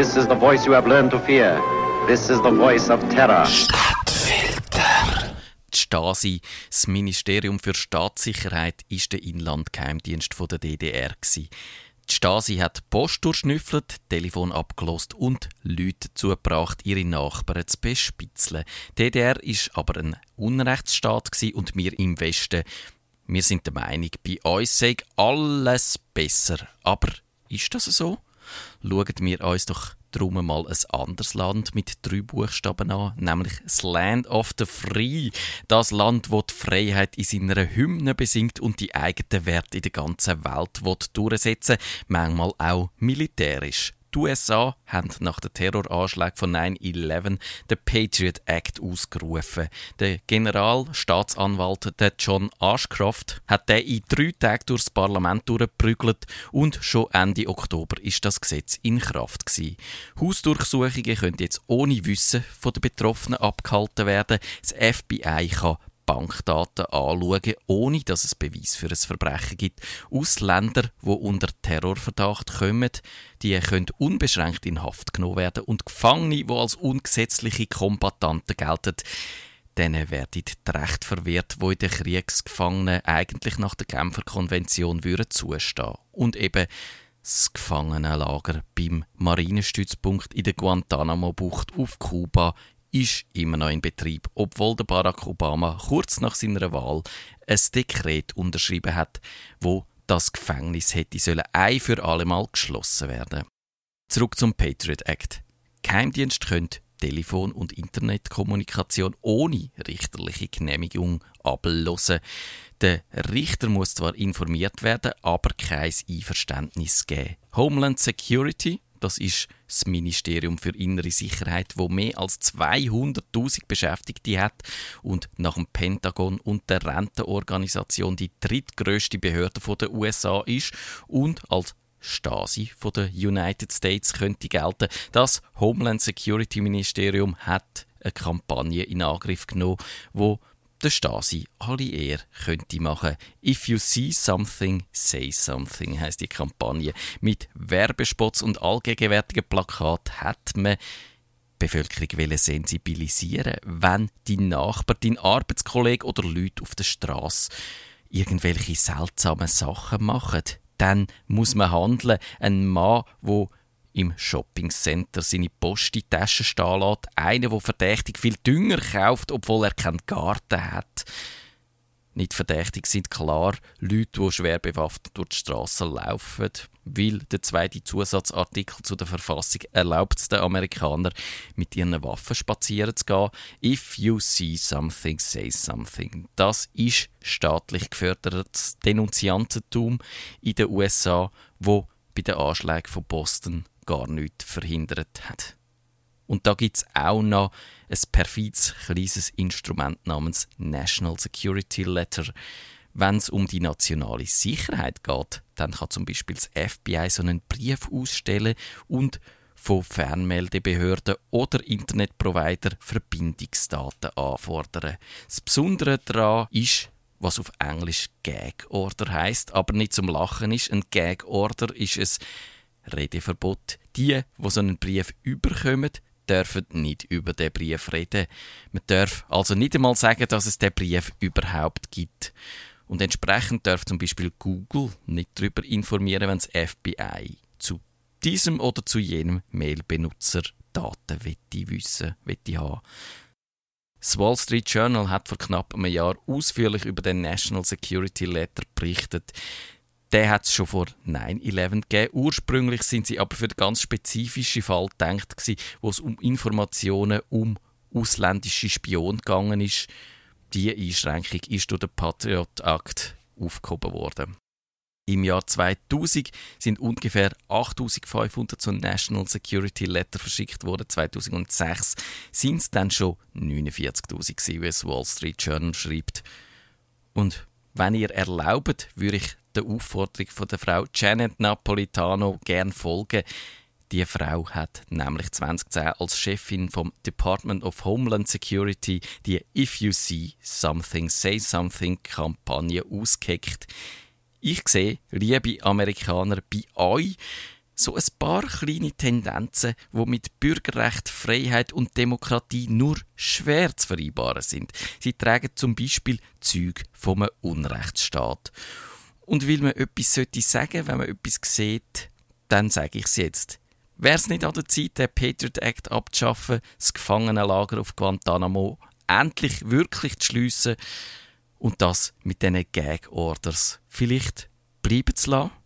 This is the voice you have learned to fear. This is the voice of terror. Stadtfilter. Die Stasi, das Ministerium für Staatssicherheit, ist der Inlandgeheimdienst der DDR. Die Stasi hat Post durchschnüffelt, Telefon abgelost und Leute zugebracht, ihre Nachbarn zu bespitzeln. Die DDR ist aber ein Unrechtsstaat und wir im Westen, wir sind der Meinung, bei uns sei alles besser. Aber ist das so? Schauen wir uns doch drum mal ein anderes Land mit drei Buchstaben an, nämlich das Land of the Free. Das Land, wo die Freiheit in seiner Hymne besingt und die eigenen Werte in der ganzen Welt durchsetzen manchmal auch militärisch. Die USA haben nach dem Terroranschlag von 9-11 den Patriot Act ausgerufen. Der Generalstaatsanwalt der John Ashcroft hat den in drei Tagen durchs Parlament durchgeprügelt und schon Ende Oktober ist das Gesetz in Kraft gewesen. Hausdurchsuchungen können jetzt ohne Wissen von den Betroffenen abgehalten werden. Das FBI kann Bankdaten anschauen, ohne dass es Beweis für ein Verbrechen gibt. Ausländer, die unter Terrorverdacht kommen, die können unbeschränkt in Haft genommen werden und Gefangene, die als ungesetzliche Kombatanten gelten, denen werden die Rechte verwehrt, wo in den Kriegsgefangenen eigentlich nach der Genfer Konvention würden zustehen. Und eben das Gefangenenlager beim Marinestützpunkt in der Guantanamo-Bucht auf Kuba ist immer noch in Betrieb, obwohl der Barack Obama kurz nach seiner Wahl ein Dekret unterschrieben hat, wo das Gefängnis hätte sollen ein für allemal geschlossen werden. Zurück zum Patriot Act. Geheimdienst könnte Telefon- und Internetkommunikation ohne richterliche Genehmigung ablosen. Der Richter muss zwar informiert werden, aber kein Einverständnis geben. Homeland Security, das ist das Ministerium für innere Sicherheit, wo mehr als 200.000 Beschäftigte hat und nach dem Pentagon und der Rentenorganisation die drittgrößte Behörde der USA ist und als Stasi von der United States könnte gelten. Das Homeland Security Ministerium hat eine Kampagne in Angriff genommen, wo der Stasi alle eher könnte machen. If you see something, say something heißt die Kampagne. Mit Werbespots und allgegenwärtigen Plakaten hat man die Bevölkerung sensibilisieren, wenn die Nachbar, dein Arbeitskollege oder Leute auf der Straße irgendwelche seltsamen Sachen machen. Dann muss man handeln. Ein Mann, der im Shoppingcenter seine Post in die Tasche stehen lässt. Einer, der verdächtig viel Dünger kauft, obwohl er keinen Garten hat. Nicht verdächtig sind klar Leute, die schwer bewaffnet durch die Straßen laufen, weil der zweite Zusatzartikel zu der Verfassung erlaubt es den Amerikanern, mit ihren Waffen spazieren zu gehen. If you see something, say something. Das ist staatlich gefördertes Denunziantentum in den USA, wo bei den Anschlägen von Boston gar nichts verhindert hat. Und da gibt es auch noch ein perfides kleines Instrument namens National Security Letter. Wenn es um die nationale Sicherheit geht, dann kann zum Beispiel das FBI so einen Brief ausstellen und von Fernmeldebehörden oder Internetprovider Verbindungsdaten anfordern. Das Besondere daran ist, was auf Englisch Gag Order heißt, aber nicht zum Lachen ist. Ein Gag Order ist es Redeverbot. Die, die so einen Brief überkommen, dürfen nicht über den Brief reden. Man darf also nicht einmal sagen, dass es den Brief überhaupt gibt. Und entsprechend darf zum Beispiel Google nicht darüber informieren, wenn das FBI zu diesem oder zu jenem Mailbenutzer Daten wissen, haben. Das Wall Street Journal hat vor knapp einem Jahr ausführlich über den National Security Letter berichtet. Der hat es schon vor 9-11 gegeben. Ursprünglich sind sie aber für den ganz spezifischen Fall gedacht wo es um Informationen um ausländische Spione gegangen ist. Diese Einschränkung ist durch den Patriot Act aufgehoben worden. Im Jahr 2000 sind ungefähr 8500 so National Security Letter verschickt worden. 2006 sind es dann schon 49.000 wie es Wall Street Journal schreibt. Und wenn ihr erlaubt, würde ich der Aufforderung von der Frau Janet Napolitano gern folgen. Die Frau hat nämlich 2010 als Chefin vom Department of Homeland Security die If You See Something, Say Something Kampagne ausgeheckt. Ich sehe, liebe Amerikaner, bei euch so ein paar kleine Tendenzen, wo mit Bürgerrecht, Freiheit und Demokratie nur schwer zu vereinbaren sind. Sie tragen zum Beispiel Züg vom Unrechtsstaat. Und weil man etwas sollte sagen, wenn man etwas sieht, dann sage ich es jetzt. Wäre es nicht an der Zeit, den Patriot Act abzuschaffen, das Gefangenenlager auf Guantanamo endlich wirklich zu schliessen und das mit diesen Gag-Orders vielleicht bleiben zu lassen?